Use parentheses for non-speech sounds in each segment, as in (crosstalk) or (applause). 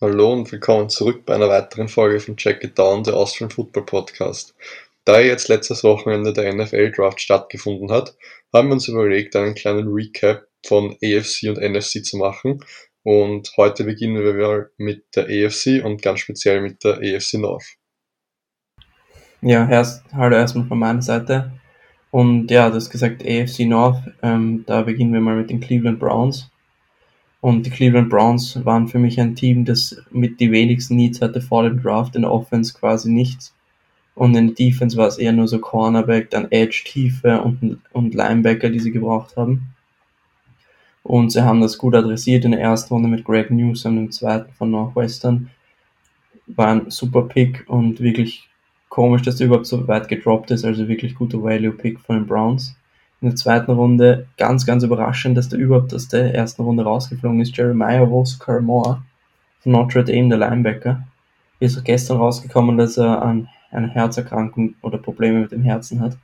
Hallo und willkommen zurück bei einer weiteren Folge von Check It Down, der Austrian Football Podcast. Da jetzt letztes Wochenende der NFL Draft stattgefunden hat, haben wir uns überlegt, einen kleinen Recap von AFC und NFC zu machen. Und heute beginnen wir mit der AFC und ganz speziell mit der AFC North. Ja, erst, hallo erstmal von meiner Seite. Und ja, du hast gesagt AFC North, ähm, da beginnen wir mal mit den Cleveland Browns. Und die Cleveland Browns waren für mich ein Team, das mit die wenigsten Needs hatte vor dem Draft, in der Offense quasi nichts. Und in der Defense war es eher nur so Cornerback, dann Edge, Tiefe und, und Linebacker, die sie gebraucht haben. Und sie haben das gut adressiert in der ersten Runde mit Greg Newsom, dem zweiten von Northwestern. War ein super Pick und wirklich komisch, dass der überhaupt so weit gedroppt ist, also wirklich guter Value-Pick von den Browns in der zweiten Runde ganz, ganz überraschend, dass der überhaupt aus der ersten Runde rausgeflogen ist. Jeremiah Walker Moore von Notre Dame, der Linebacker. Ist gestern rausgekommen, dass er an einer Herzerkrankung oder Probleme mit dem Herzen hat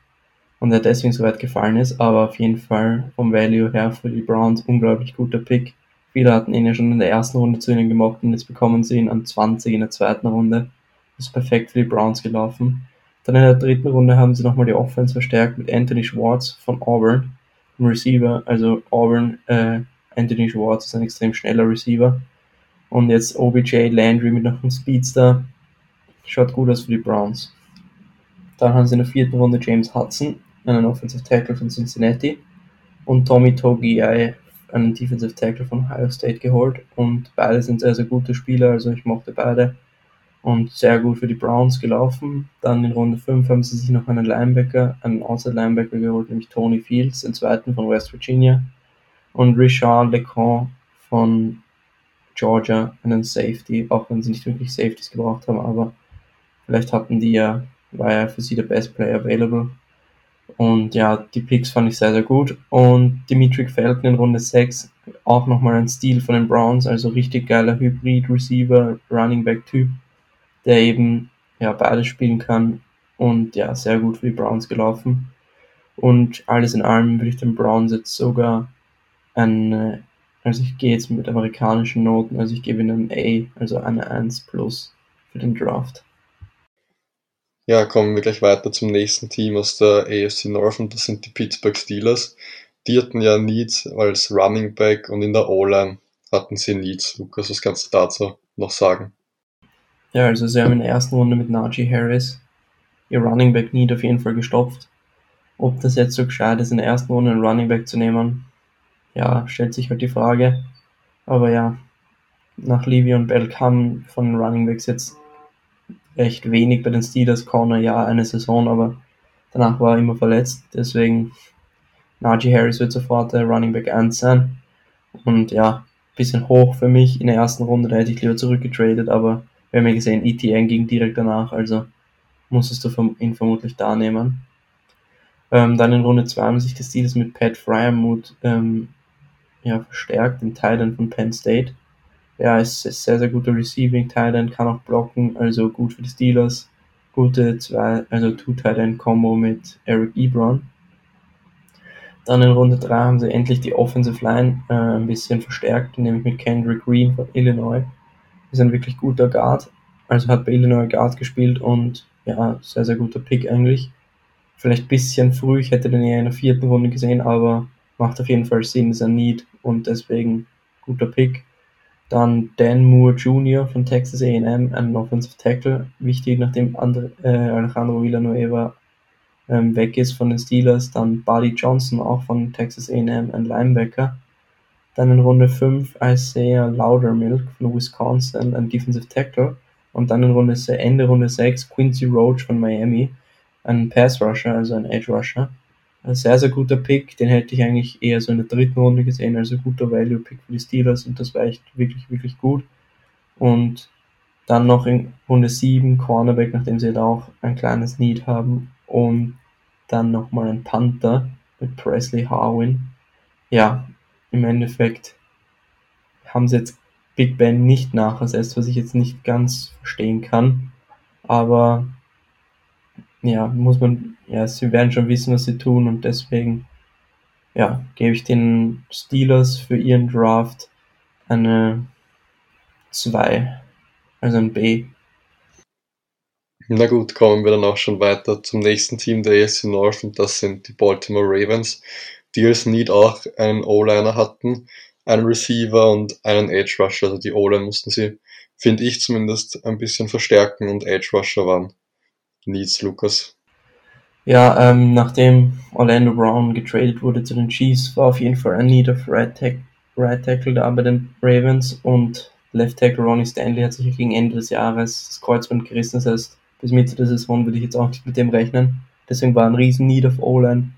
und er deswegen so weit gefallen ist, aber auf jeden Fall vom Value her für die Browns unglaublich guter Pick. Viele hatten ihn ja schon in der ersten Runde zu ihnen gemockt und jetzt bekommen sie ihn an 20 in der zweiten Runde. Ist perfekt für die Browns gelaufen. Dann in der dritten Runde haben sie nochmal die Offense verstärkt mit Anthony Schwartz von Auburn, dem Receiver. Also Auburn, äh, Anthony Schwartz ist ein extrem schneller Receiver. Und jetzt OBJ Landry mit noch einem Speedster. Schaut gut aus für die Browns. Dann haben sie in der vierten Runde James Hudson, einen Offensive Tackle von Cincinnati, und Tommy Togiai, einen Defensive Tackle von Ohio State geholt. Und beide sind sehr, sehr gute Spieler, also ich mochte beide und sehr gut für die Browns gelaufen. Dann in Runde 5 haben sie sich noch einen Linebacker, einen Outside Linebacker geholt, nämlich Tony Fields, den zweiten von West Virginia und Richard LeCon von Georgia, einen Safety, auch wenn sie nicht wirklich Safeties gebraucht haben, aber vielleicht hatten die ja, war ja für sie der Best Player available. Und ja, die Picks fand ich sehr, sehr gut. Und Dimitri Felton in Runde 6, auch nochmal ein Stil von den Browns, also richtig geiler Hybrid-Receiver, Running Back-Typ der eben ja beides spielen kann und ja, sehr gut für die Browns gelaufen. Und alles in allem würde ich den Browns jetzt sogar ein, also ich gehe jetzt mit amerikanischen Noten, also ich gebe ihnen ein A, also eine 1 plus für den Draft. Ja, kommen wir gleich weiter zum nächsten Team aus der AFC North und das sind die Pittsburgh Steelers. Die hatten ja Needs als Running Back und in der O-Line hatten sie Needs. Lukas, was kannst du dazu noch sagen? Ja, also sie haben in der ersten Runde mit Najee Harris ihr Running Back Need auf jeden Fall gestopft. Ob das jetzt so gescheit ist, in der ersten Runde einen Running Back zu nehmen, ja, stellt sich halt die Frage. Aber ja, nach Levy und Bell kam von den Running Backs jetzt recht wenig bei den Steelers. Corner ja eine Saison, aber danach war er immer verletzt. Deswegen Najee Harris wird sofort der Running Back 1 sein. Und ja, bisschen hoch für mich in der ersten Runde, da hätte ich lieber zurückgetradet, aber wir haben ja gesehen, ETN ging direkt danach, also musstest du ihn vermutlich da nehmen. Ähm, dann in Runde 2 haben sich die Steelers mit Pat Fryermuth ähm, ja, verstärkt, den Titan von Penn State. Ja, ist, ist sehr, sehr guter Receiving Titan, kann auch blocken, also gut für die Steelers. Gute zwei, also Two-Titan-Combo mit Eric Ebron. Dann in Runde 3 haben sie endlich die Offensive Line äh, ein bisschen verstärkt, nämlich mit Kendrick Green von Illinois ist ein wirklich guter Guard. Also hat bei Illinois Guard gespielt und ja, sehr, sehr guter Pick eigentlich. Vielleicht ein bisschen früh, ich hätte den eher in der vierten Runde gesehen, aber macht auf jeden Fall Sinn, ist ein Need und deswegen guter Pick. Dann Dan Moore Jr. von Texas A&M, ein Offensive Tackle, wichtig, nachdem Andre, äh, Alejandro Villanueva ähm, weg ist von den Steelers. Dann Buddy Johnson, auch von Texas A&M, ein Linebacker. Dann in Runde 5 Isaiah Loudermilk von Wisconsin, ein Defensive Tackle. Und dann in Runde, Ende Runde 6 Quincy Roach von Miami, ein Pass Rusher, also ein Edge Rusher. Ein sehr, sehr guter Pick, den hätte ich eigentlich eher so in der dritten Runde gesehen, also guter Value Pick für die Steelers und das war echt wirklich, wirklich gut. Und dann noch in Runde 7 Cornerback, nachdem sie halt auch ein kleines Need haben und dann nochmal ein Panther mit Presley Harwin. Ja, im Endeffekt haben sie jetzt Big Ben nicht nachersetzt, was ich jetzt nicht ganz verstehen kann. Aber ja, muss man, ja, sie werden schon wissen, was sie tun und deswegen, ja, gebe ich den Steelers für ihren Draft eine 2 also ein B. Na gut, kommen wir dann auch schon weiter zum nächsten Team der AFC North und das sind die Baltimore Ravens, die als Need auch einen O-Liner hatten, einen Receiver und einen Edge Rusher. Also die O-Line mussten sie, finde ich zumindest, ein bisschen verstärken und Edge Rusher waren Needs, Lukas. Ja, ähm, nachdem Orlando Brown getradet wurde zu den Chiefs, war auf jeden Fall ein Need of Right, Tack right Tackle da bei den Ravens und Left Tackle Ronnie Stanley hat sich gegen Ende des Jahres das Kreuzband gerissen. Das heißt, bis Mitte der Saison würde ich jetzt auch nicht mit dem rechnen. Deswegen war ein riesen Need of O-Line.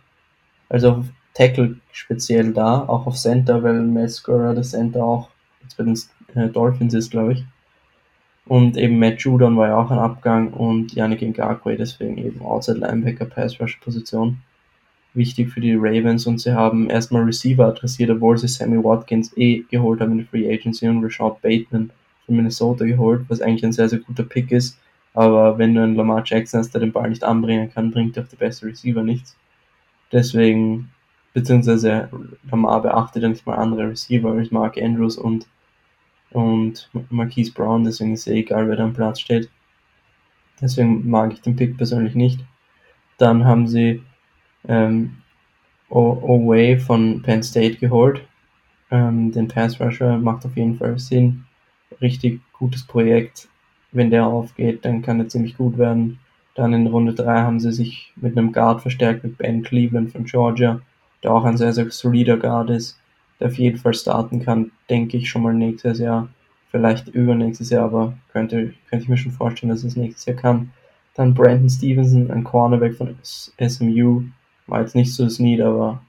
Also Tackle speziell da, auch auf Center, weil Mascara der Center auch jetzt bei den äh, Dolphins ist, glaube ich. Und eben Matt Judon war ja auch ein Abgang und Yannick Ngakwe deswegen eben Outside Linebacker Pass Rush Position. Wichtig für die Ravens und sie haben erstmal Receiver adressiert, obwohl sie Sammy Watkins eh geholt haben in der Free Agency und Rashad Bateman von Minnesota geholt, was eigentlich ein sehr, sehr guter Pick ist. Aber wenn du einen Lamar Jackson hast, der den Ball nicht anbringen kann, bringt auch der beste Receiver nichts. Deswegen, beziehungsweise Lamar beachtet ja nicht mal andere Receiver als Mark Andrews und und Marquise Brown, deswegen ist es egal, wer da am Platz steht. Deswegen mag ich den Pick persönlich nicht. Dann haben sie ähm, Oway von Penn State geholt. Ähm, den Pass Rusher macht auf jeden Fall Sinn. Richtig gutes Projekt. Wenn der aufgeht, dann kann er ziemlich gut werden. Dann in Runde 3 haben sie sich mit einem Guard verstärkt, mit Ben Cleveland von Georgia, der auch ein sehr, sehr solider Guard ist der auf jeden Fall starten kann, denke ich schon mal nächstes Jahr. Vielleicht übernächstes Jahr, aber könnte, könnte ich mir schon vorstellen, dass es nächstes Jahr kann. Dann Brandon Stevenson, ein Cornerback von SMU. War jetzt nicht so das Need, aber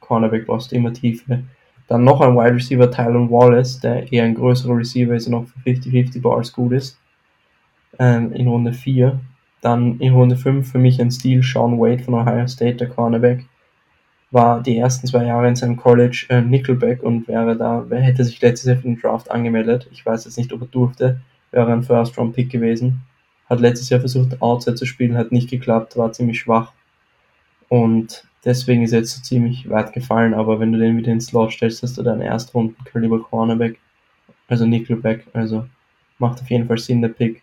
Cornerback brauchst du immer Tiefe. Dann noch ein Wide Receiver, Tylen Wallace, der eher ein größerer Receiver ist und auch für 50-50 Bars gut ist. Ähm, in Runde 4. Dann in Runde 5 für mich ein Stil, Sean Wade von Ohio State, der Cornerback war die ersten zwei Jahre in seinem College äh, Nickelback und wäre da, hätte sich letztes Jahr für den Draft angemeldet. Ich weiß jetzt nicht, ob er durfte, wäre ein First-Round-Pick gewesen. Hat letztes Jahr versucht, Outside zu spielen, hat nicht geklappt, war ziemlich schwach. Und deswegen ist er jetzt so ziemlich weit gefallen, aber wenn du den wieder ins Slot stellst, hast du deinen Erstrunden Caliber Cornerback, also Nickelback, also macht auf jeden Fall Sinn, der Pick.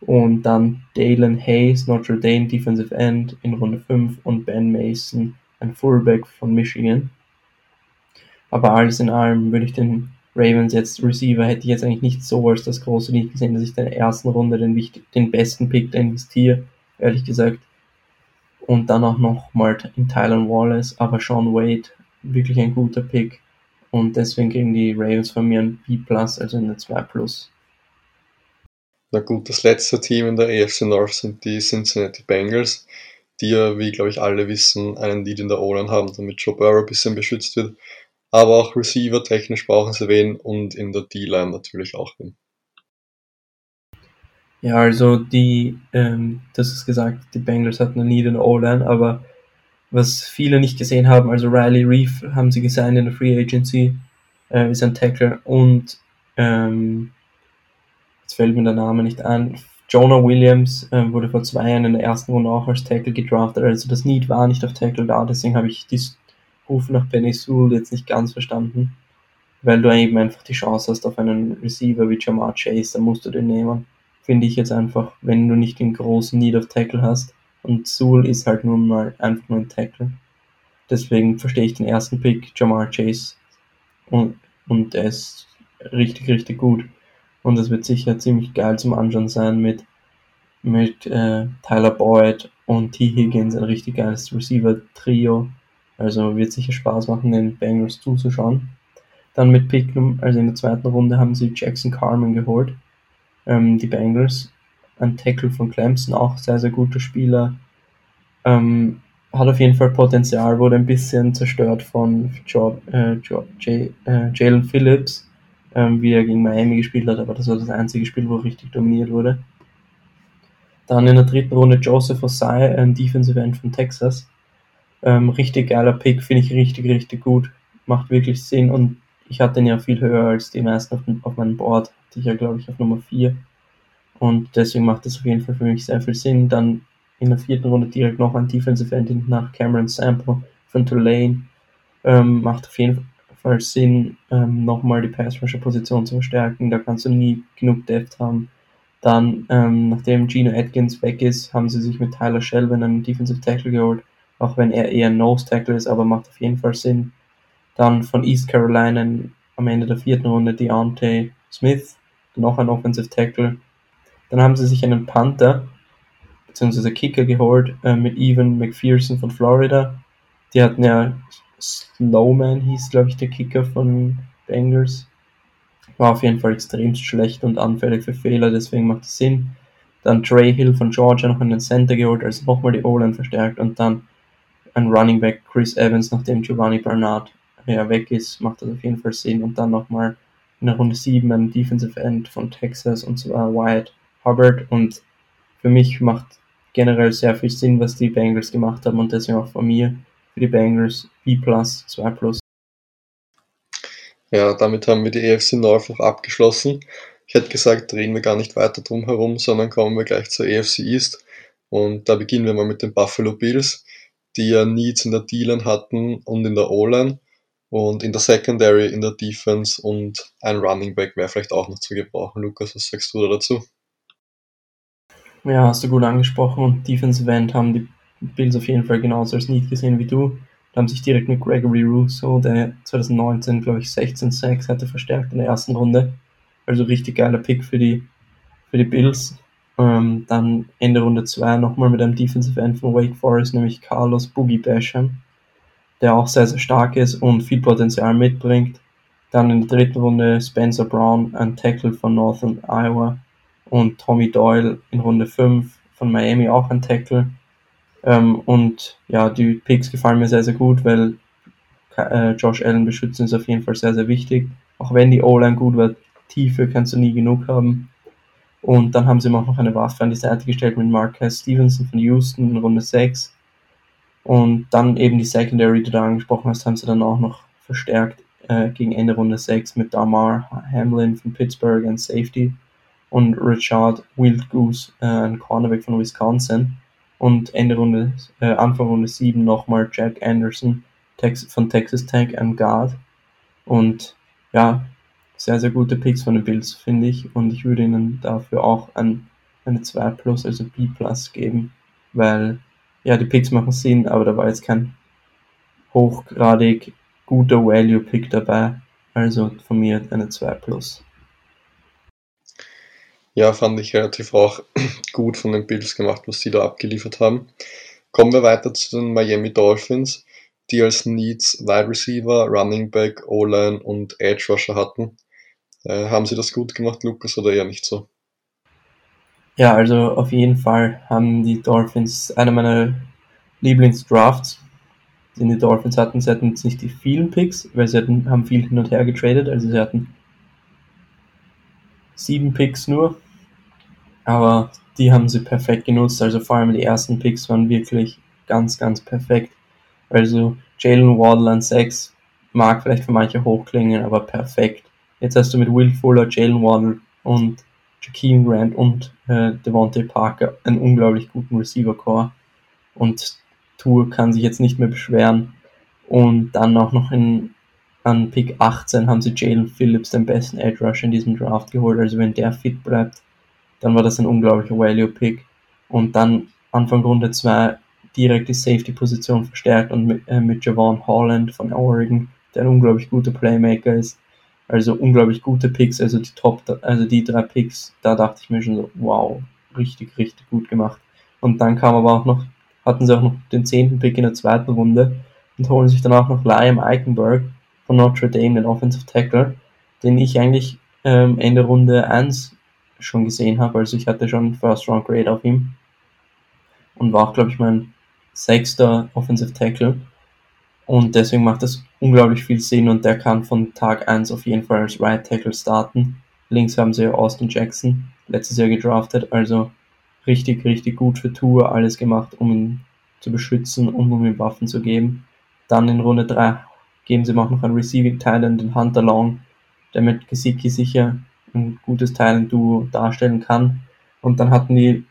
Und dann Dalen Hayes, Notre Dame Defensive End in Runde 5 und Ben Mason ein Fullback von Michigan. Aber alles in allem würde ich den Ravens jetzt Receiver hätte ich jetzt eigentlich nicht so als das große Lied gesehen, dass ich in der ersten Runde den, wichtig, den besten Pick da investiere, ehrlich gesagt. Und dann auch nochmal in Tyler Wallace, aber Sean Wade, wirklich ein guter Pick. Und deswegen kriegen die Ravens von mir ein B+, also eine 2+. Na gut, das letzte Team in der AFC North sind die Cincinnati Bengals die ja, wie glaube ich alle wissen, einen Lead in der O-Line haben, damit Joe Burrow ein bisschen beschützt wird. Aber auch Receiver technisch brauchen sie wen und in der D-Line natürlich auch wen. Ja, also die, ähm, das ist gesagt, die Bengals hatten einen Need in der O-Line, aber was viele nicht gesehen haben, also Riley Reef haben sie gesigned in der Free Agency, äh, ist ein Tackler und ähm, jetzt fällt mir der Name nicht ein, Jonah Williams äh, wurde vor zwei Jahren in der ersten Runde auch als Tackle gedraftet, also das Need war nicht auf Tackle da, deswegen habe ich die Ruf nach Penny Sewell jetzt nicht ganz verstanden, weil du eben einfach die Chance hast auf einen Receiver wie Jamar Chase, dann musst du den nehmen. Finde ich jetzt einfach, wenn du nicht den großen Need auf Tackle hast und Sewell ist halt nun mal einfach nur ein Tackle. Deswegen verstehe ich den ersten Pick, Jamar Chase, und, und der ist richtig, richtig gut. Und es wird sicher ziemlich geil zum Anschauen sein mit, mit äh, Tyler Boyd und T. Higgins, ein richtig geiles Receiver-Trio. Also wird sicher Spaß machen, den Bengals zuzuschauen. Dann mit Pick, also in der zweiten Runde haben sie Jackson Carmen geholt. Ähm, die Bengals. Ein Tackle von Clemson, auch sehr, sehr guter Spieler. Ähm, hat auf jeden Fall Potenzial, wurde ein bisschen zerstört von äh, äh, Jalen Phillips, ähm, wie er gegen Miami gespielt hat, aber das war das einzige Spiel, wo er richtig dominiert wurde. Dann in der dritten Runde Joseph Osai, ein Defensive End von Texas. Ähm, richtig geiler Pick, finde ich richtig, richtig gut. Macht wirklich Sinn und ich hatte ihn ja viel höher als die meisten auf, auf meinem Board. Hatte ich ja, glaube ich, auf Nummer 4. Und deswegen macht das auf jeden Fall für mich sehr viel Sinn. Dann in der vierten Runde direkt noch ein Defensive End nach Cameron Sample von Tulane. Ähm, macht auf jeden Fall Fall Sinn, ähm, nochmal die Pass Rusher Position zu verstärken. Da kannst du nie genug Depth haben. Dann, ähm, nachdem Gino Atkins weg ist, haben sie sich mit Tyler Shelvin einen Defensive Tackle geholt, auch wenn er eher ein Nose Tackle ist, aber macht auf jeden Fall Sinn. Dann von East Carolina am Ende der vierten Runde Deontay Smith, noch ein Offensive Tackle. Dann haben sie sich einen Panther bzw. Kicker geholt äh, mit Evan McPherson von Florida. Die hatten ja Slowman hieß, glaube ich, der Kicker von Bengals. War auf jeden Fall extrem schlecht und anfällig für Fehler, deswegen macht es Sinn. Dann Trey Hill von Georgia noch in den Center geholt, also nochmal die O-Line verstärkt und dann ein Running Back Chris Evans, nachdem Giovanni Bernard ja, weg ist, macht das auf jeden Fall Sinn. Und dann nochmal in der Runde 7 ein Defensive End von Texas und zwar Wyatt Hubbard. Und für mich macht generell sehr viel Sinn, was die Bengals gemacht haben und deswegen auch von mir für die Bengals B+, 2+. Ja, damit haben wir die EFC North auch abgeschlossen. Ich hätte gesagt, drehen wir gar nicht weiter drum herum, sondern kommen wir gleich zur EFC East. Und da beginnen wir mal mit den Buffalo Bills, die ja Needs in der D-Line hatten und in der O-Line und in der Secondary, in der Defense und ein Running Back wäre vielleicht auch noch zu gebrauchen. Lukas, was sagst du da dazu? Ja, hast du gut angesprochen und Defensive End haben die Bills auf jeden Fall genauso als Need gesehen wie du haben sich direkt mit Gregory Russo, der 2019, glaube ich, 16 Sacks hatte, verstärkt in der ersten Runde. Also richtig geiler Pick für die, für die Bills. Ähm, dann Ende Runde 2 nochmal mit einem Defensive End von Wake Forest, nämlich Carlos Boogie Basham, der auch sehr, sehr stark ist und viel Potenzial mitbringt. Dann in der dritten Runde Spencer Brown, ein Tackle von Northern Iowa und Tommy Doyle in Runde 5 von Miami auch ein Tackle. Ähm, und ja, die Picks gefallen mir sehr, sehr gut, weil äh, Josh Allen beschützen ist auf jeden Fall sehr, sehr wichtig. Auch wenn die O-Line gut wird, Tiefe kannst du nie genug haben. Und dann haben sie ihm auch noch eine Waffe an die Seite gestellt mit Marquez Stevenson von Houston in Runde 6. Und dann eben die Secondary, die du da angesprochen hast, haben sie dann auch noch verstärkt äh, gegen Ende Runde 6 mit Damar Hamlin von Pittsburgh and Safety und Richard Wild Goose, äh, ein Cornerback von Wisconsin und Ende Runde, äh, Anfang Runde 7 nochmal Jack Anderson Tex von Texas Tech, ein Guard. Und ja, sehr, sehr gute Picks von den Bills, finde ich. Und ich würde ihnen dafür auch ein, eine 2 Plus, also B Plus geben, weil ja, die Picks machen Sinn, aber da war jetzt kein hochgradig guter Value-Pick dabei. Also von mir eine 2 Plus. Ja, fand ich relativ auch (clears throat) gut von den Bills gemacht, was sie da abgeliefert haben. Kommen wir weiter zu den Miami Dolphins, die als Needs Wide Receiver, Running Back, O-Line und Edge Rusher hatten. Äh, haben sie das gut gemacht, Lukas, oder eher nicht so? Ja, also auf jeden Fall haben die Dolphins einer meiner Lieblingsdrafts, den die Dolphins hatten. Sie hatten jetzt nicht die vielen Picks, weil sie hatten, haben viel hin und her getradet. Also sie hatten sieben Picks nur aber die haben sie perfekt genutzt. Also vor allem die ersten Picks waren wirklich ganz, ganz perfekt. Also Jalen Waddle an 6 mag vielleicht für manche hochklingen, aber perfekt. Jetzt hast du mit Will Fuller, Jalen Waddle und Jakeem Grant und äh, Devontae Parker einen unglaublich guten Receiver-Core. Und Tour kann sich jetzt nicht mehr beschweren. Und dann auch noch in, an Pick 18 haben sie Jalen Phillips, den besten Edge Rush in diesem Draft geholt. Also wenn der fit bleibt, dann war das ein unglaublicher Value-Pick. Und dann Anfang Runde 2 direkt die Safety-Position verstärkt und mit, äh, mit Javon Holland von Oregon, der ein unglaublich guter Playmaker ist. Also unglaublich gute Picks, also die Top, also die drei Picks, da dachte ich mir schon so, wow, richtig, richtig gut gemacht. Und dann kam aber auch noch, hatten sie auch noch den zehnten Pick in der zweiten Runde und holen sich dann auch noch Liam Eichenberg von Notre Dame, den Offensive Tackle, den ich eigentlich ähm, Ende Runde 1 schon gesehen habe. Also ich hatte schon First Round Grade auf ihm und war auch, glaube ich, mein sechster Offensive Tackle. Und deswegen macht das unglaublich viel Sinn und der kann von Tag 1 auf jeden Fall als Right Tackle starten. Links haben sie Austin Jackson letztes Jahr gedraftet, also richtig, richtig gut für Tour, alles gemacht, um ihn zu beschützen und um ihm Waffen zu geben. Dann in Runde 3 geben sie ihm auch noch einen Receiving Talent, den Hunter Long, der mit Gesicki sicher ein gutes Talent-Duo darstellen kann. Und dann hatten die,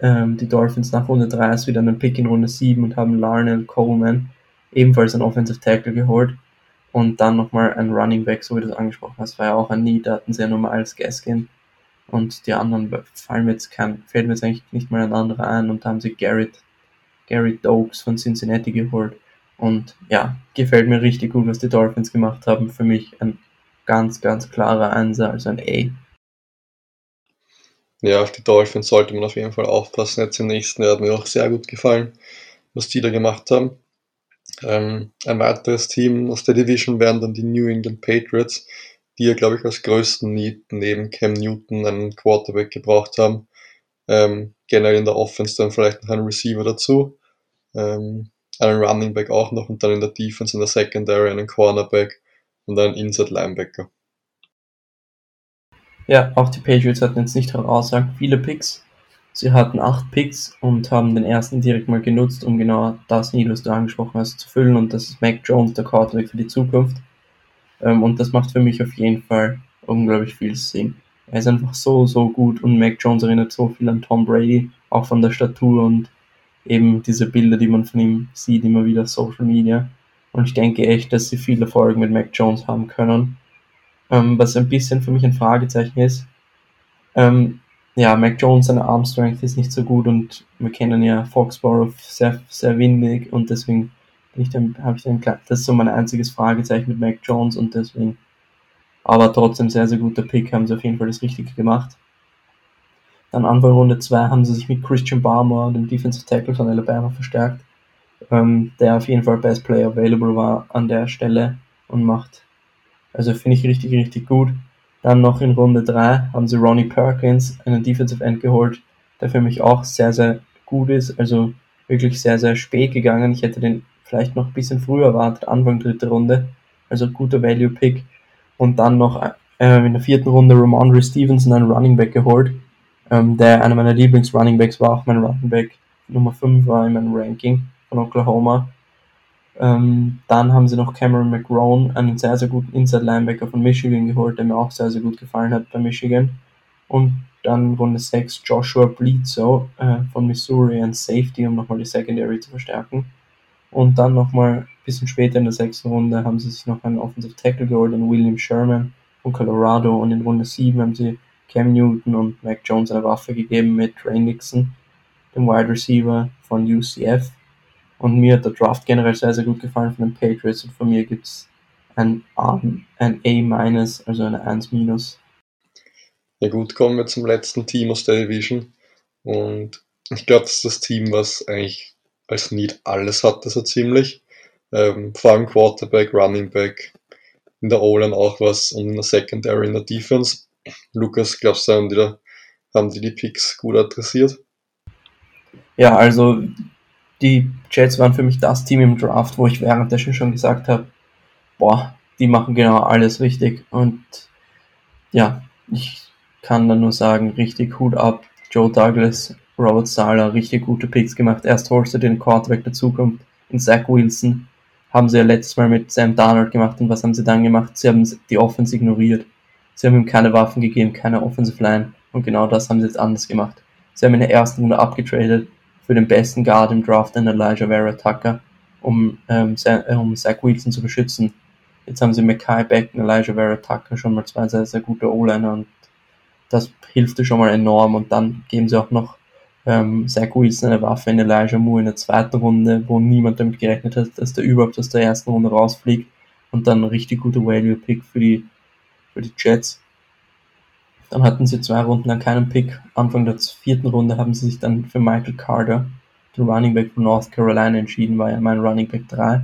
ähm, die Dolphins nach Runde 3 erst wieder einen Pick in Runde 7 und haben Larnell Coleman ebenfalls ein Offensive Tackle geholt. Und dann nochmal ein Running Back, so wie du es angesprochen hast, war ja auch ein Need, da hatten sie ja nur Miles Gaskin. und die anderen fallen mir jetzt kein, fällt mir jetzt eigentlich nicht mal ein anderer ein und da haben sie Garrett, Garrett Dokes von Cincinnati geholt. Und ja, gefällt mir richtig gut, was die Dolphins gemacht haben. Für mich ein ganz, ganz klarer Einser, also ein A. Ja, auf die Dolphins sollte man auf jeden Fall aufpassen. Jetzt im nächsten Jahr hat mir auch sehr gut gefallen, was die da gemacht haben. Ähm, ein weiteres Team aus der Division wären dann die New England Patriots, die ja, glaube ich, als größten Need neben Cam Newton einen Quarterback gebraucht haben. Ähm, generell in der Offense dann vielleicht noch einen Receiver dazu, ähm, einen Running Back auch noch und dann in der Defense, in der Secondary einen Cornerback und einen Inside Linebacker. Ja, auch die Patriots hatten jetzt nicht herausragend viele Picks. Sie hatten acht Picks und haben den ersten direkt mal genutzt, um genau das Need, was du angesprochen hast, zu füllen. Und das ist Mac Jones, der Quarterback für die Zukunft. Ähm, und das macht für mich auf jeden Fall unglaublich viel Sinn. Er ist einfach so, so gut und Mac Jones erinnert so viel an Tom Brady, auch von der Statur und eben diese Bilder, die man von ihm sieht, immer wieder auf Social Media. Und ich denke echt, dass sie viele Erfolg mit Mac Jones haben können. Ähm, was ein bisschen für mich ein Fragezeichen ist. Ähm, ja, Mac Jones, seine Arm Strength ist nicht so gut und wir kennen ja Foxborough sehr, sehr windig und deswegen bin ich dann, habe ich dann, das ist so mein einziges Fragezeichen mit Mac Jones und deswegen, aber trotzdem sehr, sehr guter Pick, haben sie auf jeden Fall das Richtige gemacht. Dann Anfang Runde 2 haben sie sich mit Christian Barmore, dem Defensive Tackle von Alabama, verstärkt, ähm, der auf jeden Fall Best Player Available war an der Stelle und macht also finde ich richtig, richtig gut. Dann noch in Runde 3 haben sie Ronnie Perkins, einen Defensive End geholt, der für mich auch sehr, sehr gut ist. Also wirklich sehr, sehr spät gegangen. Ich hätte den vielleicht noch ein bisschen früher erwartet, Anfang dritte Runde. Also guter Value Pick. Und dann noch äh, in der vierten Runde Ramondre Stevenson, einen Running Back geholt, ähm, der einer meiner Lieblings-Running Backs war, auch mein Running Back Nummer 5 war in meinem Ranking von Oklahoma. Ähm, dann haben sie noch Cameron McGrone, einen sehr, sehr guten Inside Linebacker von Michigan geholt, der mir auch sehr, sehr gut gefallen hat bei Michigan. Und dann Runde 6 Joshua Bledsoe äh, von Missouri, ein Safety, um nochmal die Secondary zu verstärken. Und dann nochmal ein bisschen später in der sechsten Runde haben sie sich noch einen Offensive Tackle geholt, den William Sherman von Colorado. Und in Runde 7 haben sie Cam Newton und Mac Jones eine Waffe gegeben mit Ray Nixon, dem Wide Receiver von UCF. Und mir hat der Draft generell sehr, sehr gut gefallen von den Patriots und von mir gibt es ein A, ein A-, also eine 1-. Ja gut, kommen wir zum letzten Team aus der Division. Und ich glaube, das ist das Team, was eigentlich als Need alles hatte, so ziemlich. Ähm, vor allem Quarterback, Running Back, in der O-Line auch was und in der Secondary, in der Defense. Lukas, glaubst du, haben die, da, haben die die Picks gut adressiert? Ja, also die Jets waren für mich das Team im Draft, wo ich währenddessen schon gesagt habe, boah, die machen genau alles richtig. Und ja, ich kann da nur sagen, richtig Hut ab. Joe Douglas, Robert Sala, richtig gute Picks gemacht. Erst holst du den Quarterback dazukommt in Zach Wilson. Haben sie ja letztes Mal mit Sam Darnold gemacht und was haben sie dann gemacht? Sie haben die Offense ignoriert. Sie haben ihm keine Waffen gegeben, keine Offensive Line und genau das haben sie jetzt anders gemacht. Sie haben in der ersten Runde abgetradet, für den besten Guard im Draft in Elijah Vera Tucker, um, ähm, äh, um Zach Wilson zu beschützen. Jetzt haben sie Mackay Beck und Elijah Vera Tucker schon mal zwei sehr, sehr gute O-Liner und das hilft schon mal enorm. Und dann geben sie auch noch ähm, Zach Wilson eine Waffe in Elijah Moore in der zweiten Runde, wo niemand damit gerechnet hat, dass der überhaupt aus der ersten Runde rausfliegt. Und dann richtig guter Value-Pick für die, für die Jets. Dann hatten sie zwei Runden lang keinen Pick. Anfang der vierten Runde haben sie sich dann für Michael Carter, den Running Back von North Carolina, entschieden, war ja mein Running Back 3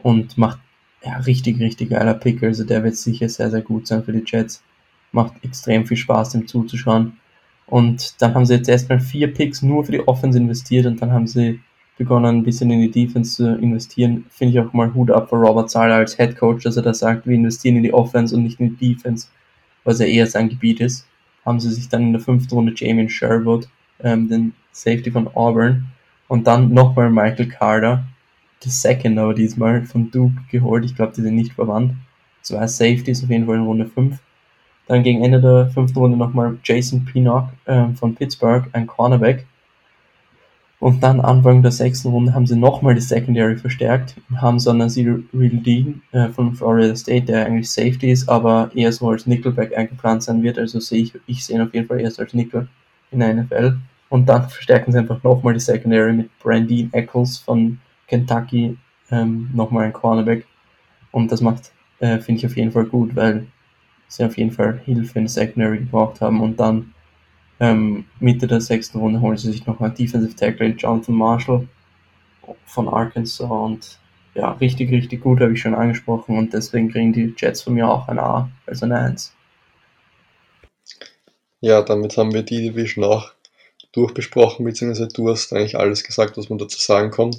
und macht ja richtig, richtig geiler Pick. Also der wird sicher sehr, sehr gut sein für die Jets. Macht extrem viel Spaß, dem zuzuschauen. Und dann haben sie jetzt erstmal vier Picks nur für die Offense investiert und dann haben sie begonnen, ein bisschen in die Defense zu investieren. Finde ich auch mal Hut ab für Robert Sala als Head Coach, dass er da sagt, wir investieren in die Offense und nicht in die Defense was ja eher sein Gebiet ist, haben sie sich dann in der fünften Runde Jamie Sherwood, ähm, den Safety von Auburn, und dann nochmal Michael Carter, der Second aber diesmal von Duke geholt. Ich glaube, die sind nicht verwandt. Zwei Safeties auf jeden Fall in Runde 5. Dann gegen Ende der fünften Runde nochmal Jason Pinnock ähm, von Pittsburgh, ein Cornerback. Und dann Anfang der sechsten Runde haben sie nochmal die Secondary verstärkt. Haben so einen Real Dean äh, von Florida State, der eigentlich Safety ist, aber eher so als Nickelback eingeplant sein wird. Also sehe ich, ich sehe ihn auf jeden Fall erst als Nickel in der NFL. Und dann verstärken sie einfach nochmal die Secondary mit Brandine Eccles von Kentucky, ähm, nochmal ein Cornerback. Und das macht, äh, finde ich auf jeden Fall gut, weil sie auf jeden Fall Hilfe in der Secondary gebraucht haben. Und dann ähm, Mitte der sechsten Runde holen sie sich noch einen Defensive Tackle, Jonathan Marshall von Arkansas. Und ja, richtig, richtig gut, habe ich schon angesprochen. Und deswegen kriegen die Jets von mir auch ein A, also eine 1. Ja, damit haben wir die Division auch durchbesprochen, beziehungsweise du hast eigentlich alles gesagt, was man dazu sagen kann.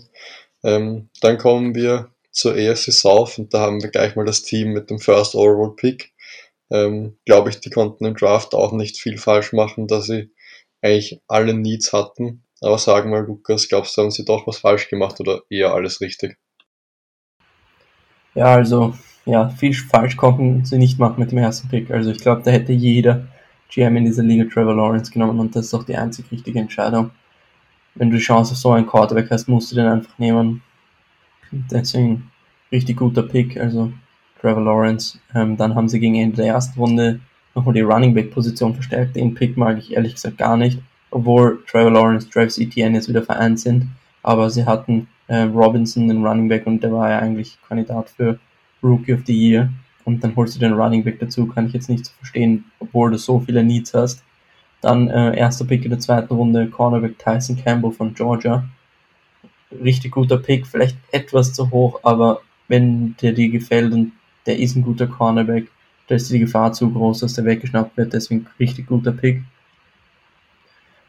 Ähm, dann kommen wir zur AFC South und da haben wir gleich mal das Team mit dem First Overall Pick. Ähm, Glaube ich, die konnten im Draft auch nicht viel falsch machen, da sie eigentlich alle Needs hatten. Aber sagen mal, Lukas, glaubst du, haben sie doch was falsch gemacht oder eher alles richtig? Ja, also, ja, viel falsch konnten sie nicht machen mit dem ersten Pick. Also ich glaube, da hätte jeder GM in dieser Liga Trevor Lawrence genommen und das ist auch die einzig richtige Entscheidung. Wenn du die Chance auf so einen Quarterback hast, musst du den einfach nehmen. Deswegen richtig guter Pick, also Trevor Lawrence. Ähm, dann haben sie gegen Ende der ersten Runde nochmal die Running Back Position verstärkt. Den Pick mag ich ehrlich gesagt gar nicht, obwohl Trevor Lawrence, Travis Etienne jetzt wieder vereint sind. Aber sie hatten äh, Robinson, den Running Back, und der war ja eigentlich Kandidat für Rookie of the Year. Und dann holst du den Running Back dazu, kann ich jetzt nicht so verstehen, obwohl du so viele Needs hast. Dann äh, erster Pick in der zweiten Runde, Cornerback Tyson Campbell von Georgia. Richtig guter Pick, vielleicht etwas zu hoch, aber wenn der dir gefällt und der ist ein guter Cornerback, da ist die Gefahr zu groß, dass der weggeschnappt wird, deswegen richtig guter Pick.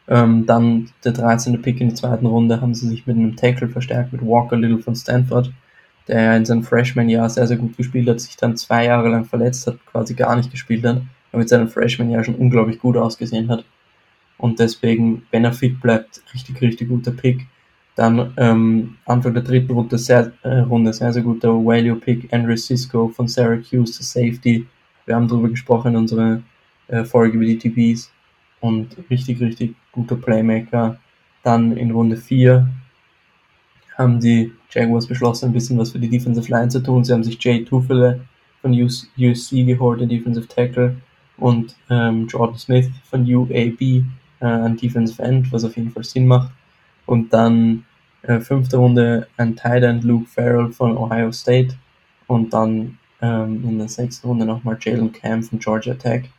Ähm, dann der 13. Pick in der zweiten Runde haben sie sich mit einem Tackle verstärkt, mit Walker Little von Stanford, der in seinem Freshman-Jahr sehr, sehr gut gespielt hat, sich dann zwei Jahre lang verletzt hat, quasi gar nicht gespielt hat, aber mit seinem Freshman-Jahr schon unglaublich gut ausgesehen hat. Und deswegen, wenn er fit bleibt, richtig, richtig guter Pick. Dann ähm, Anfang der dritten Runde sehr, äh, Runde sehr, sehr guter Value Pick, Andrew Cisco von Syracuse, der Safety. Wir haben darüber gesprochen in unserer äh, Folge über die TBs. Und richtig, richtig guter Playmaker. Dann in Runde 4 haben die Jaguars beschlossen, ein bisschen was für die Defensive Line zu tun. Sie haben sich Jay Tufele von USC geholt, den Defensive Tackle, und ähm, Jordan Smith von UAB, äh, ein Defensive End, was auf jeden Fall Sinn macht. Und dann äh, fünfte Runde ein Tight End Luke Farrell von Ohio State und dann ähm, in der sechsten Runde nochmal Jalen Camp von Georgia Tech,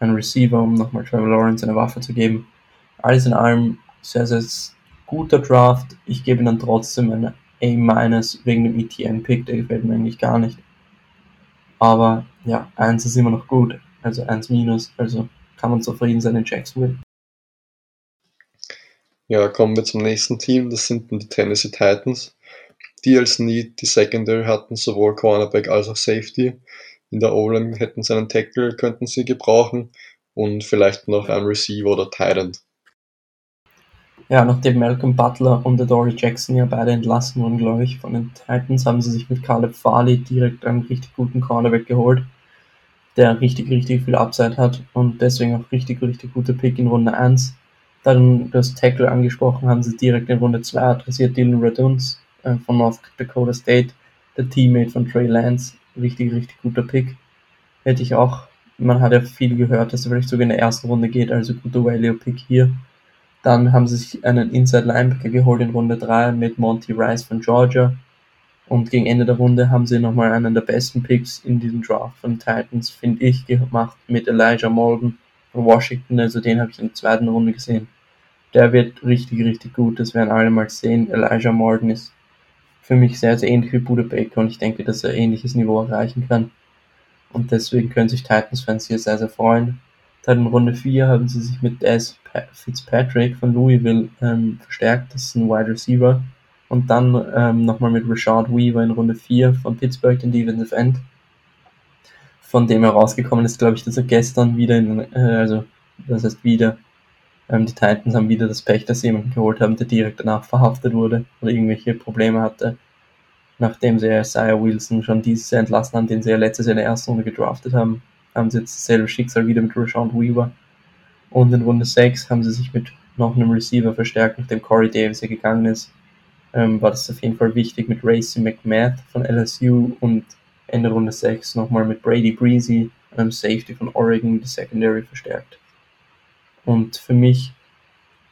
ein Receiver, um nochmal Trevor Lawrence eine Waffe zu geben. Alles in allem sehr, sehr guter Draft. Ich gebe ihnen trotzdem eine A- wegen dem ETN-Pick, der gefällt mir eigentlich gar nicht. Aber ja, 1 ist immer noch gut, also 1 minus, also kann man zufrieden sein in Jacksonville. Ja, kommen wir zum nächsten Team. Das sind die Tennessee Titans, die als Need die Secondary hatten, sowohl Cornerback als auch Safety. In der O-Line hätten sie einen Tackle, könnten sie gebrauchen und vielleicht noch einen Receiver oder Tight Ja, nachdem Malcolm Butler und Dory Jackson ja beide entlassen wurden, glaube ich, von den Titans, haben sie sich mit Caleb Farley direkt einen richtig guten Cornerback geholt, der richtig, richtig viel Upside hat und deswegen auch richtig, richtig guter Pick in Runde 1 dann das Tackle angesprochen, haben sie direkt in Runde 2 adressiert, Dylan Raduns äh, von North Dakota State, der Teammate von Trey Lance. Richtig, richtig guter Pick. Hätte ich auch, man hat ja viel gehört, dass er vielleicht sogar in der ersten Runde geht, also guter Value-Pick hier. Dann haben sie sich einen Inside Linebacker geholt in Runde 3 mit Monty Rice von Georgia. Und gegen Ende der Runde haben sie nochmal einen der besten Picks in diesem Draft von Titans, finde ich, gemacht mit Elijah Molden von Washington. Also den habe ich in der zweiten Runde gesehen der wird richtig, richtig gut. Das werden alle mal sehen. Elijah Morton ist für mich sehr, sehr ähnlich wie Buda Baker und ich denke, dass er ähnliches Niveau erreichen kann. Und deswegen können sich Titans-Fans hier sehr, sehr freuen. Dann in Runde 4 haben sie sich mit Des Fitzpatrick von Louisville ähm, verstärkt. Das ist ein Wide Receiver. Und dann ähm, nochmal mit Richard Weaver in Runde 4 von Pittsburgh, den Defensive End. Von dem er rausgekommen ist, glaube ich, dass er gestern wieder in, äh, also das heißt wieder, die Titans haben wieder das Pech, dass sie jemanden geholt haben, der direkt danach verhaftet wurde oder irgendwelche Probleme hatte, nachdem sie Isaiah Wilson schon dieses Jahr entlassen haben, den sie ja letztes Jahr in der ersten Runde gedraftet haben, haben sie jetzt dasselbe Schicksal wieder mit Rashawn Weaver. Und in Runde 6 haben sie sich mit noch einem Receiver verstärkt, nachdem Corey Davis ja gegangen ist, ähm, war das auf jeden Fall wichtig mit Racy McMath von LSU und Ende Runde 6 nochmal mit Brady Breezy, einem Safety von Oregon, die Secondary verstärkt. Und für mich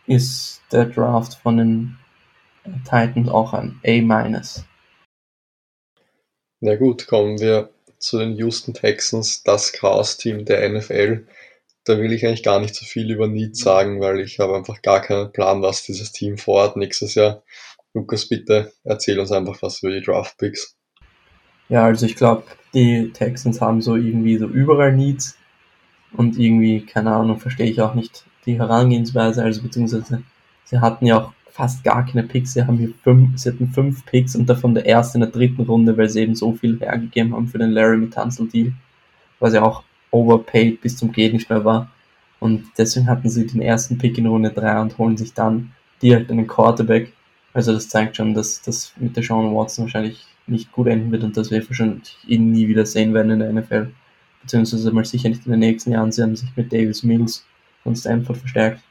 ist der Draft von den Titans auch ein A-. Na gut, kommen wir zu den Houston Texans, das Chaos-Team der NFL. Da will ich eigentlich gar nicht so viel über Need sagen, weil ich habe einfach gar keinen Plan, was dieses Team vorhat nächstes Jahr. Lukas, bitte erzähl uns einfach was über die Draft Picks. Ja, also ich glaube, die Texans haben so irgendwie so überall Needs und irgendwie, keine Ahnung, verstehe ich auch nicht die Herangehensweise, also beziehungsweise sie hatten ja auch fast gar keine Picks, sie haben hier fünf, sie hatten fünf Picks und davon der erste in der dritten Runde, weil sie eben so viel hergegeben haben für den Larry Mitanzel Deal, was ja auch overpaid bis zum geht nicht mehr war. Und deswegen hatten sie den ersten Pick in Runde 3 und holen sich dann direkt einen Quarterback. Also das zeigt schon, dass das mit der Sean Watson wahrscheinlich nicht gut enden wird und dass wir wahrscheinlich ihn nie wieder sehen werden in der NFL. Beziehungsweise mal sicher nicht in den nächsten Jahren. Sie haben sich mit Davis Mills von Stanford verstärkt.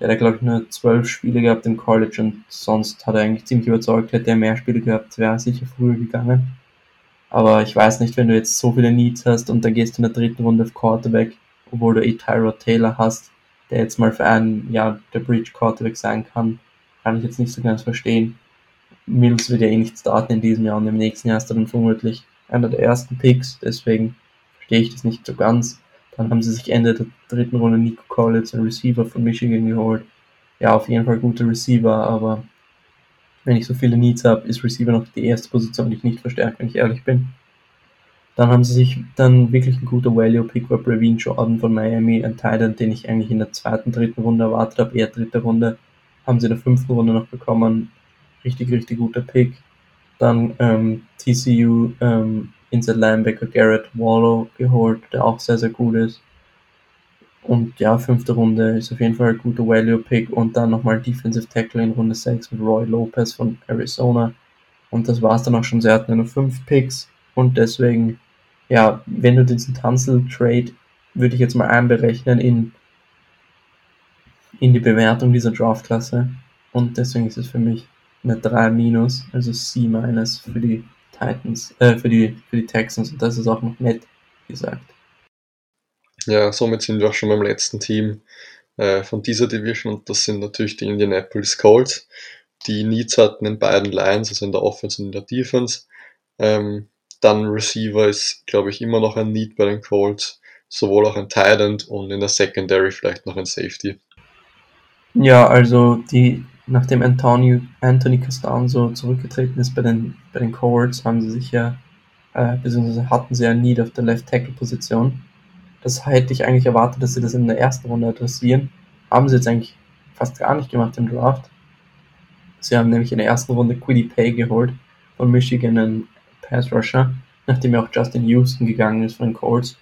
Der hat, glaube ich, nur zwölf Spiele gehabt im College und sonst hat er eigentlich ziemlich überzeugt. Hätte er mehr Spiele gehabt, wäre er sicher früher gegangen. Aber ich weiß nicht, wenn du jetzt so viele Needs hast und dann gehst du in der dritten Runde auf Quarterback, obwohl du eh Tyrod Taylor hast, der jetzt mal für ein Jahr der Bridge Quarterback sein kann, kann ich jetzt nicht so ganz verstehen. Mills wird ja eh nicht starten in diesem Jahr und im nächsten Jahr ist er dann vermutlich einer der ersten Picks, deswegen verstehe ich das nicht so ganz. Dann haben sie sich Ende der dritten Runde Nico Collins, ein Receiver von Michigan, geholt. Ja, auf jeden Fall guter Receiver, aber wenn ich so viele Needs habe, ist Receiver noch die erste Position, die ich nicht verstärke, wenn ich ehrlich bin. Dann haben sie sich dann wirklich ein guter Value-Pick war Brevin Jordan von Miami, ein Titan, den ich eigentlich in der zweiten, dritten Runde erwartet habe, eher dritte Runde. Haben sie in der fünften Runde noch bekommen. Richtig, richtig guter Pick. Dann ähm, TCU ähm, Inside Linebacker Garrett Wallow geholt, der auch sehr, sehr gut ist. Und ja, fünfte Runde ist auf jeden Fall ein guter Value-Pick und dann nochmal Defensive Tackle in Runde 6 mit Roy Lopez von Arizona. Und das war es dann auch schon. Sie hatten nur fünf Picks und deswegen, ja, wenn du diesen Tanzel-Trade, würde ich jetzt mal einberechnen in, in die Bewertung dieser Draftklasse. Und deswegen ist es für mich eine 3 minus, also C minus für die Titans, äh, für die, für die Texans und das ist auch noch nett gesagt. Ja, somit sind wir auch schon beim letzten Team äh, von dieser Division und das sind natürlich die Indianapolis Colts. Die Needs hatten in beiden Lines, also in der Offense und in der Defense. Ähm, dann Receiver ist, glaube ich, immer noch ein Need bei den Colts, sowohl auch ein Tight End und in der Secondary vielleicht noch ein Safety. Ja, also die nachdem Antonio, Anthony Costanzo zurückgetreten ist bei den, bei den Cohorts, haben sie sich ja, äh, beziehungsweise hatten sie ja Need auf der Left Tackle Position. Das hätte ich eigentlich erwartet, dass sie das in der ersten Runde adressieren. Haben sie jetzt eigentlich fast gar nicht gemacht im Draft. Sie haben nämlich in der ersten Runde Quiddy Pay geholt von Michigan, einen Pass Rusher, nachdem ja auch Justin Houston gegangen ist von den Colts.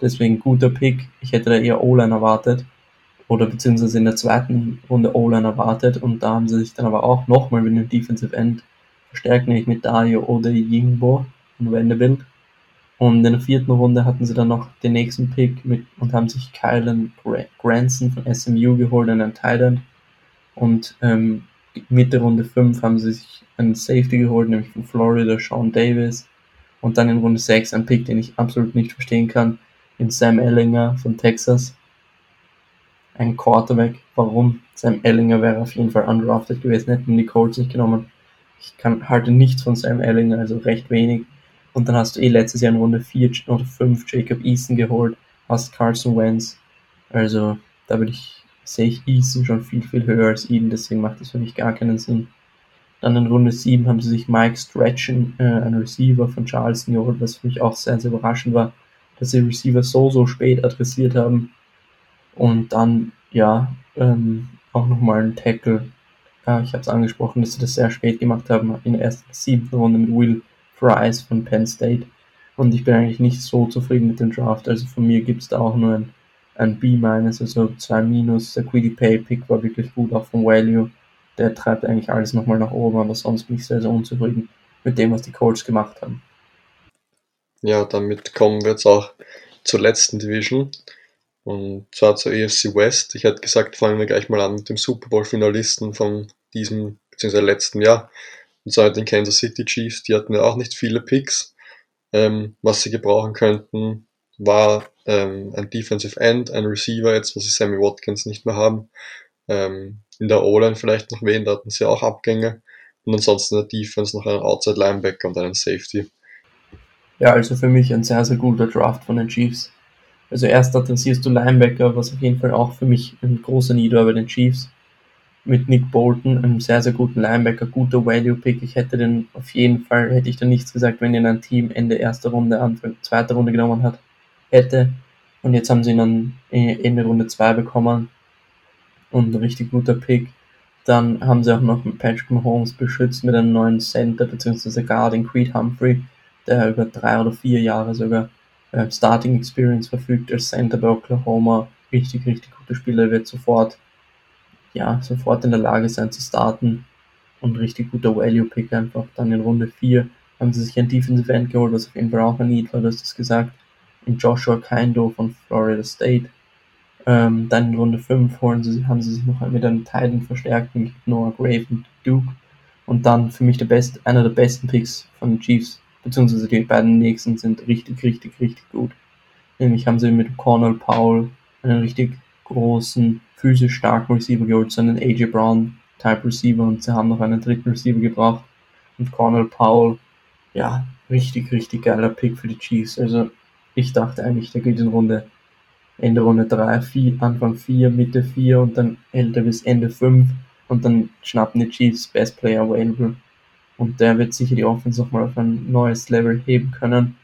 Deswegen guter Pick. Ich hätte da eher O-Line erwartet oder beziehungsweise in der zweiten Runde O-Line erwartet und da haben sie sich dann aber auch nochmal mit dem Defensive End verstärkt, nämlich mit Dario oder Yingbo und Vanderbilt. Und in der vierten Runde hatten sie dann noch den nächsten Pick mit und haben sich Kylan Granson von SMU geholt, einen Tight Und ähm, Mitte Runde 5 haben sie sich einen Safety geholt, nämlich von Florida, Sean Davis. Und dann in Runde 6 ein Pick, den ich absolut nicht verstehen kann, in Sam Ellinger von Texas ein Quarterback. Warum? Sam Ellinger wäre auf jeden Fall undrafted gewesen, hätten die Colts nicht genommen. Ich kann, halte nichts von Sam Ellinger, also recht wenig. Und dann hast du eh letztes Jahr in Runde 4 oder 5 Jacob Eason geholt, hast Carson Wentz. Also da würde ich, sehe ich Eason schon viel, viel höher als ihn, deswegen macht das für mich gar keinen Sinn. Dann in Runde 7 haben sie sich Mike Stretchen, äh, ein Receiver von Charleston geholt, was für mich auch sehr, sehr überraschend war, dass sie Receiver so, so spät adressiert haben. Und dann, ja, ähm, auch nochmal ein Tackle. Ja, ich habe es angesprochen, dass sie das sehr spät gemacht haben, in der ersten siebten Runde mit Will Price von Penn State. Und ich bin eigentlich nicht so zufrieden mit dem Draft. Also von mir gibt es da auch nur ein, ein B-, also 2 minus. Der Quiddy Pay Pick war wirklich gut, auch vom Value. Der treibt eigentlich alles nochmal nach oben, aber sonst bin ich sehr, sehr unzufrieden mit dem, was die Colts gemacht haben. Ja, damit kommen wir jetzt auch zur letzten Division Und zwar zur AFC West. Ich hätte gesagt, fangen wir gleich mal an mit dem Super Bowl-Finalisten von diesem bzw. letzten Jahr. Und zwar den Kansas City Chiefs. Die hatten ja auch nicht viele Picks. Ähm, was sie gebrauchen könnten, war ähm, ein Defensive End, ein Receiver, jetzt wo sie Sammy Watkins nicht mehr haben. Ähm, in der O-Line vielleicht noch wen, da hatten sie auch Abgänge. Und ansonsten in der Defense noch einen Outside Linebacker und einen Safety. Ja, also für mich ein sehr, sehr guter Draft von den Chiefs. Also erst adressierst du Linebacker, was auf jeden Fall auch für mich ein großer Need war bei den Chiefs. Mit Nick Bolton, einem sehr, sehr guten Linebacker, guter Value-Pick. Ich hätte den auf jeden Fall, hätte ich da nichts gesagt, wenn ihn ein Team Ende erster Runde, Anfang zweiter Runde genommen hat, hätte. Und jetzt haben sie ihn dann Ende Runde 2 bekommen. Und ein richtig guter Pick. Dann haben sie auch noch Patrick Mahomes beschützt mit einem neuen Center bzw. Guard in Creed Humphrey, der über drei oder vier Jahre sogar äh, Starting Experience verfügt als Center bei Oklahoma. Richtig, richtig guter Spieler, wird sofort, ja, sofort in der Lage sein zu starten und richtig guter Value-Pick einfach. Dann in Runde 4 haben sie sich ein Defensive End geholt, was auf jeden Fall auch ein Need war, du hast es gesagt. In Joshua Kindo von Florida State. Ähm, dann in Runde 5 holen sie, haben sie sich noch mit einem Titan verstärkt, mit Noah Grave und Duke. Und dann für mich der best, einer der besten Picks von den Chiefs, beziehungsweise die beiden nächsten sind richtig, richtig, richtig gut. Nämlich haben sie mit Cornell Powell einen richtig großen, physisch starken Receiver geholt, so einen AJ Brown Type Receiver und sie haben noch einen dritten Receiver gebraucht. Und Cornell Powell, ja, richtig, richtig geiler Pick für die Chiefs. Also ich dachte eigentlich, der geht in Runde Ende Runde 3, 4, Anfang 4, Mitte 4 und dann hält er bis Ende 5 und dann schnappen die Chiefs Best Player Available und der wird sicher die Offense nochmal auf ein neues Level heben können.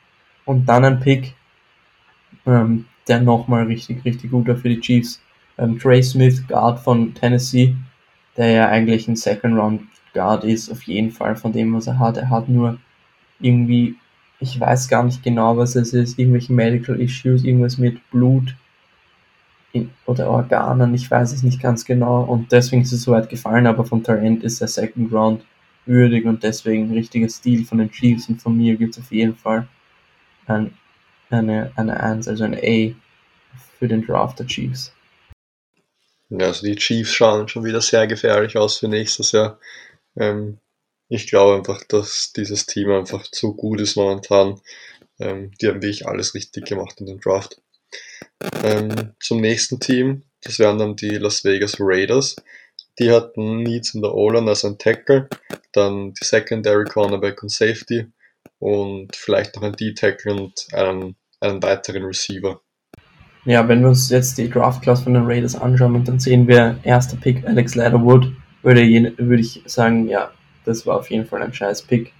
Und dann ein Pick, ähm, der nochmal richtig, richtig guter für die Chiefs. Ähm, Trey Smith, Guard von Tennessee, der ja eigentlich ein Second Round Guard ist, auf jeden Fall von dem, was er hat. Er hat nur irgendwie, ich weiß gar nicht genau, was es ist, irgendwelche Medical Issues, irgendwas mit Blut in, oder Organen, ich weiß es nicht ganz genau und deswegen ist es so weit gefallen, aber vom Talent ist er Second Round würdig und deswegen ein richtiger Stil von den Chiefs und von mir gibt es auf jeden Fall ein, eine, eine 1, also ein A für den Draft der Chiefs. Ja, also die Chiefs schauen schon wieder sehr gefährlich aus für nächstes Jahr. Ähm, ich glaube einfach, dass dieses Team einfach zu gut ist momentan. Ähm, die haben wirklich alles richtig gemacht in dem Draft. Ähm, zum nächsten Team, das wären dann die Las Vegas Raiders. Die hatten Needs in der O-Line, also ein Tackle, dann die Secondary Cornerback und Safety und vielleicht noch ein D-Tackle und einen, einen weiteren Receiver. Ja, wenn wir uns jetzt die Draft Class von den Raiders anschauen und dann sehen wir erster Pick Alex Leatherwood, würde, würde ich sagen, ja, das war auf jeden Fall ein scheiß Pick.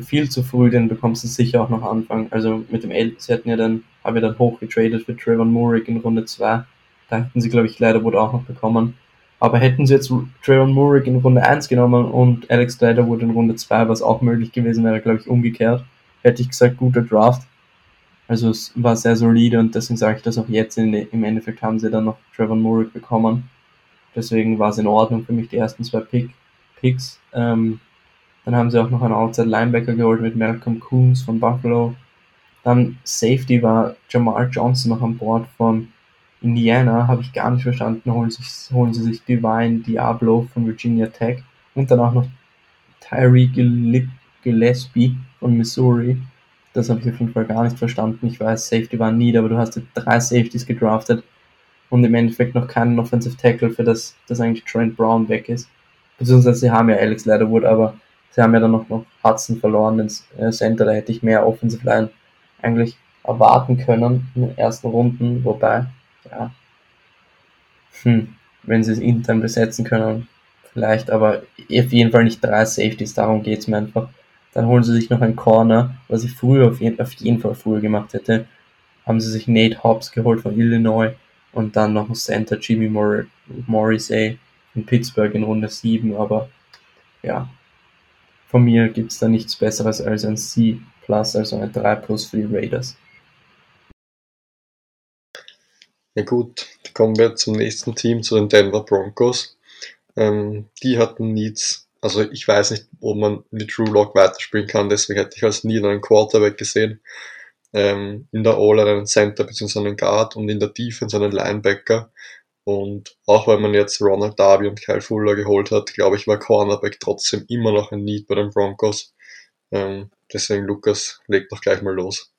Viel zu früh, den bekommst du sicher auch noch Anfang. Also mit dem L, sie hatten ja dann, haben wir dann hochgetradet für Trevor Murray in Runde 2. Da hätten sie, glaube ich, Leatherwood auch noch bekommen. Aber hätten sie jetzt Trayvon Murray in Runde 1 genommen und Alex Leatherwood in Runde 2, was auch möglich gewesen wäre, glaube ich, umgekehrt, hätte ich gesagt, guter Draft. Also es war sehr solide und deswegen sage ich das auch jetzt. In, Im Endeffekt haben sie dann noch Trevor Murray bekommen. Deswegen war es in Ordnung für mich, die ersten zwei Pick, Picks. Ähm, dann haben sie auch noch einen Outside Linebacker geholt mit Malcolm Coons von Buffalo. Dann Safety war Jamal Johnson noch an Bord von Indiana habe ich gar nicht verstanden, holen, sich, holen sie sich Divine Diablo von Virginia Tech und dann auch noch Tyree Gillespie von Missouri. Das habe ich auf jeden Fall gar nicht verstanden. Ich weiß, Safety war nie, aber du hast jetzt drei Safeties gedraftet und im Endeffekt noch keinen Offensive Tackle, für das, das eigentlich Trent Brown weg ist. Beziehungsweise sie haben ja Alex Leatherwood, aber sie haben ja dann noch, noch Hudson verloren, den äh, Center, da hätte ich mehr Offensive Line eigentlich erwarten können in den ersten Runden, wobei ja, hm, wenn sie es intern besetzen können, vielleicht, aber auf jeden Fall nicht drei Safeties, darum geht es mir einfach. Dann holen sie sich noch einen Corner, was ich früher auf jeden, auf jeden Fall früher gemacht hätte. Haben sie sich Nate Hobbs geholt von Illinois und dann noch ein Center Jimmy Mor Morrissey in Pittsburgh in Runde 7, aber ja, von mir gibt es da nichts Besseres als ein C plus, also ein 3 plus für die Raiders. Ja gut, kommen wir zum nächsten Team, zu den Denver Broncos. Ähm, die hatten Needs, also ich weiß nicht, ob man mit Drew Lock weiterspielen kann, deswegen hätte ich als nie einen Quarterback gesehen. ähm, in der O-Line einen Center bzw. einen Guard und in der Defense einen Linebacker. Und auch wenn man jetzt Ronald Darby und Kyle Fuller geholt hat, glaube ich, war Cornerback trotzdem immer noch ein Need bei den Broncos. Ähm, deswegen, Lukas, leg doch gleich mal los.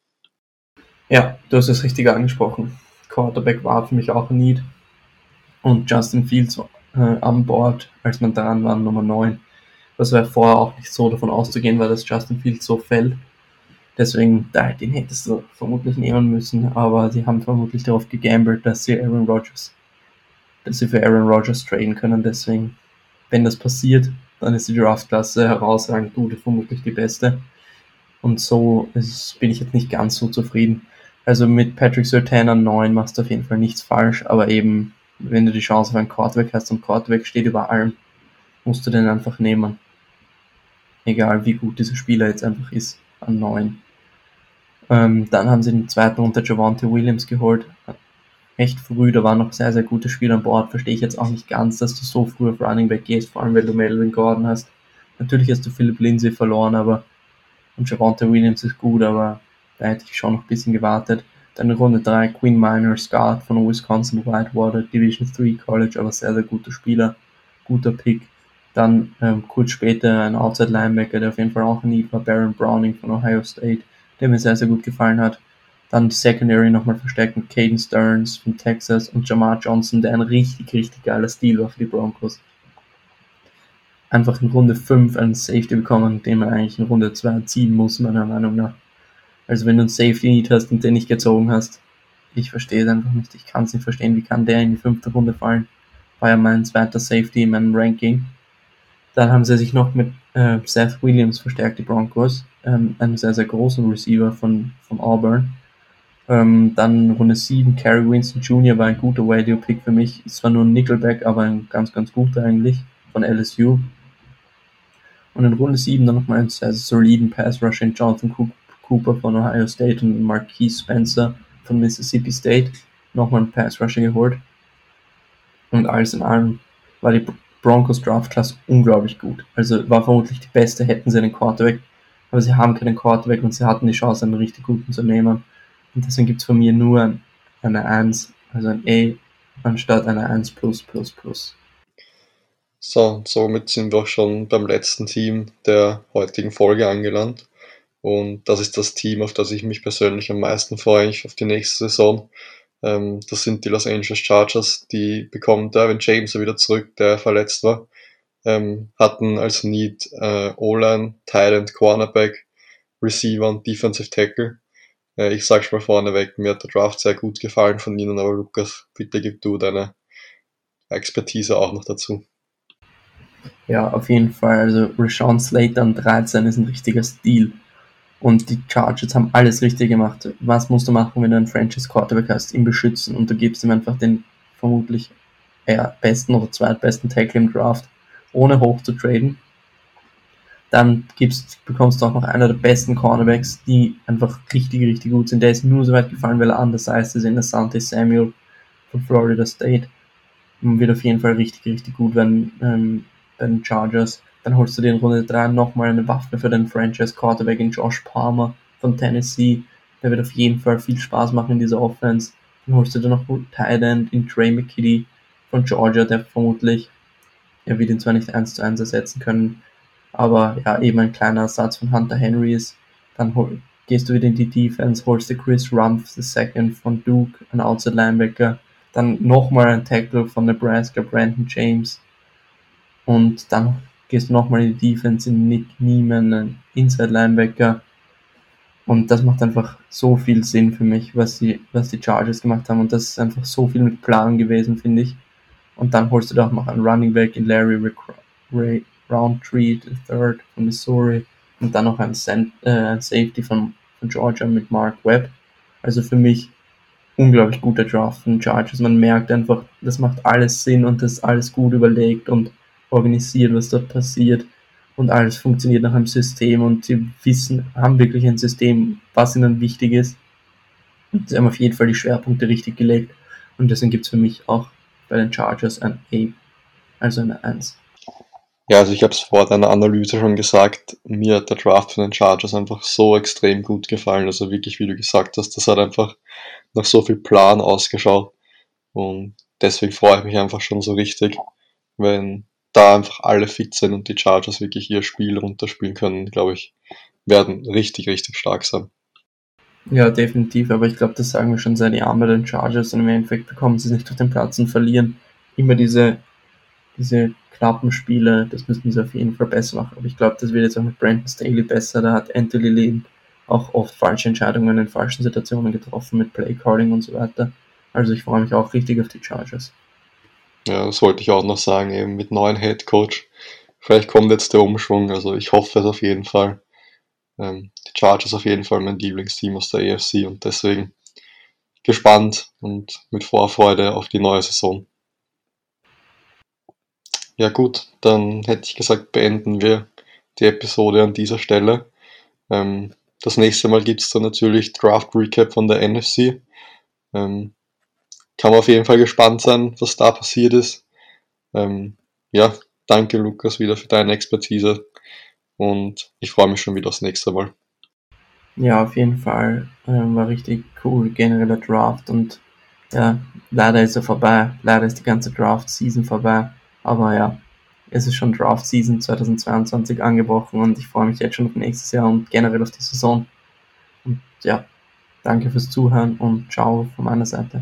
Ja, du hast es richtig angesprochen. Quarterback war für mich auch ein Need. Und Justin Fields äh, an Bord, als man dran war, Nummer 9. Das war vorher auch nicht so davon auszugehen, weil das Justin Fields so fällt. Deswegen, den hättest du vermutlich nehmen müssen, aber sie haben vermutlich darauf gegambelt, dass sie Aaron Rodgers, dass sie für Aaron Rodgers traden können. Deswegen, wenn das passiert, dann ist die Draftklasse herausragend gut, vermutlich die beste. Und so ist, bin ich jetzt nicht ganz so zufrieden. Also mit Patrick Surtain an 9 machst du auf jeden Fall nichts falsch, aber eben, wenn du die Chance auf einen Quarterback hast und Quarterback steht über allem, musst du den einfach nehmen. Egal wie gut dieser Spieler jetzt einfach ist an 9. Ähm, dann haben sie den zweiten unter Javante Williams geholt. Echt früh, da waren noch sehr, sehr gute Spieler an Bord. Verstehe ich jetzt auch nicht ganz, dass du so früh auf Running Back gehst, vor allem weil du Melvin Gordon hast. Natürlich hast du Philip Lindsay verloren, aber und Javante Williams ist gut, aber da hätte ich schon noch ein bisschen gewartet. Dann Runde 3 Queen Minor Scott von Wisconsin Whitewater, Division 3 College, aber sehr, sehr guter Spieler, guter Pick. Dann ähm, kurz später ein Outside Linebacker, der auf jeden Fall auch ein Need war, Baron Browning von Ohio State, der mir sehr, sehr gut gefallen hat. Dann die Secondary nochmal verstärkt mit Caden Stearns von Texas und Jamar Johnson, der ein richtig, richtig geiler Stil war für die Broncos. Einfach in Runde 5 einen Safety bekommen, den man eigentlich in Runde 2 ziehen muss, meiner Meinung nach. Also wenn du einen Safety Need hast und den nicht gezogen hast, ich verstehe es einfach nicht. Ich kann es nicht verstehen, wie kann der in die fünfte Runde fallen. War ja mein zweiter Safety in meinem Ranking. Dann haben sie sich noch mit äh, Seth Williams verstärkt, die Broncos. Ähm, einem sehr, sehr großen Receiver von, von Auburn. Ähm, dann Runde 7, Kerry Winston Jr. war ein guter Radio-Pick für mich. Ist zwar nur ein Nickelback, aber ein ganz, ganz guter eigentlich von LSU. Und in Runde 7 dann nochmal einen sehr, sehr soliden Pass-Rush in Jonathan Cooper von Ohio State und Marquise Spencer von Mississippi State. Nochmal einen Pass-Rusher geholt. Und alles in allem war die Broncos Draft Class unglaublich gut. Also war vermutlich die beste, hätten sie einen Quarterback, aber sie haben keinen Quarterback und sie hatten die Chance, einen richtig guten zu nehmen. Und deswegen gibt es von mir nur eine 1, also ein A, anstatt eine 1 plus plus plus. So, somit sind wir auch schon beim letzten Team der heutigen Folge angelangt. Und das ist das Team, auf das ich mich persönlich am meisten freue, ich auf die nächste Saison. Ähm, das sind die Los Angeles Chargers, die bekommen Derwin James wieder zurück, der verletzt war. Ähm, hatten als Need äh, O-Line, Tight Cornerback, Receiver und Defensive Tackle. Äh, ich sag's mal vorneweg, mir hat der Draft sehr gut gefallen von Ihnen, aber Lukas, bitte gib du deine Expertise auch noch dazu. Ja, auf jeden Fall. Also Rashawn Slater an 13 ist ein richtiger Stil. Und die Chargers haben alles richtig gemacht. Was musst du machen, wenn du einen Franchise Quarterback hast? Ihn beschützen und du gibst ihm einfach den vermutlich eher besten oder zweitbesten Tackle im Draft, ohne hoch zu traden. Dann gibst, bekommst du auch noch einer der besten Cornerbacks, die einfach richtig, richtig gut sind. Der ist nur so weit gefallen, weil er anders heißt ist in der Sante Samuel von Florida State. Und wird auf jeden Fall richtig, richtig gut werden ähm, bei den Chargers. Dann holst du dir in Runde 3 nochmal eine Waffe für den Franchise Quarterback in Josh Palmer von Tennessee. Der wird auf jeden Fall viel Spaß machen in dieser Offense. Dann holst du dir noch Tight End in Trey McKitty von Georgia, der vermutlich, er wird ihn zwar nicht 1 zu 1 ersetzen können, aber ja, eben ein kleiner Ersatz von Hunter Henry ist. Dann hol, gehst du wieder in die Defense, holst dir Chris Rumpf, second von Duke, ein Outside Linebacker. Dann nochmal ein Tackle von Nebraska, Brandon James. Und dann gehst du nochmal in die Defense, in Nick Neiman, ein Inside Linebacker. Und das macht einfach so viel Sinn für mich, was die, was die Chargers gemacht haben. Und das ist einfach so viel mit Plan gewesen, finde ich. Und dann holst du da auch noch einen Running Back in Larry Ray Roundtree, Third von Missouri. Und dann noch ein, äh, Safety von, von Georgia mit Mark Webb. Also für mich unglaublich guter Draft von Chargers. Man merkt einfach, das macht alles Sinn und das ist alles gut überlegt und organisiert, was dort passiert und alles funktioniert nach einem System und sie wissen, haben wirklich ein System, was ihnen wichtig ist. Und sie haben auf jeden Fall die Schwerpunkte richtig gelegt und deswegen gibt es für mich auch bei den Chargers ein A, also eine 1. Ja, also ich habe es vor deiner Analyse schon gesagt, mir hat der Draft von den Chargers einfach so extrem gut gefallen. Also wirklich, wie du gesagt hast, das hat einfach nach so viel Plan ausgeschaut. Und deswegen freue ich mich einfach schon so richtig, wenn da einfach alle fit sind und die Chargers wirklich ihr Spiel runterspielen können, glaube ich, werden richtig, richtig stark sein. Ja, definitiv, aber ich glaube, das sagen wir schon seit Jahren bei den Chargers und im Endeffekt bekommen sie es nicht durch den Platz und verlieren immer diese, diese knappen Spiele, das müssten sie auf jeden Fall besser machen. Aber ich glaube, das wird jetzt auch mit Brandon Staley besser. Da hat Anthony Lynn auch oft falsche Entscheidungen in falschen Situationen getroffen mit Playcalling und so weiter. Also ich freue mich auch richtig auf die Chargers. Ja, das wollte ich auch noch sagen, eben mit neuen Head Coach. Vielleicht kommt jetzt der Umschwung, also ich hoffe es auf jeden Fall. Ähm, die Chargers auf jeden Fall mein Lieblingsteam aus der AFC und deswegen gespannt und mit Vorfreude auf die neue Saison. Ja gut, dann hätte ich gesagt, beenden wir die Episode an dieser Stelle. Ähm, das nächste Mal gibt es dann natürlich Draft Recap von der NFC. Ähm, kann man auf jeden Fall gespannt sein, was da passiert ist. Ähm, ja, danke Lukas wieder für deine Expertise und ich freue mich schon wieder aufs nächste Mal. Ja, auf jeden Fall. Ähm, war richtig cool, genereller Draft und ja, leider ist er vorbei. Leider ist die ganze Draft-Season vorbei. Aber ja, es ist schon Draft Season 2022 angebrochen und ich freue mich jetzt schon auf nächstes Jahr und generell auf die Saison. Und ja, danke fürs Zuhören und ciao von meiner Seite.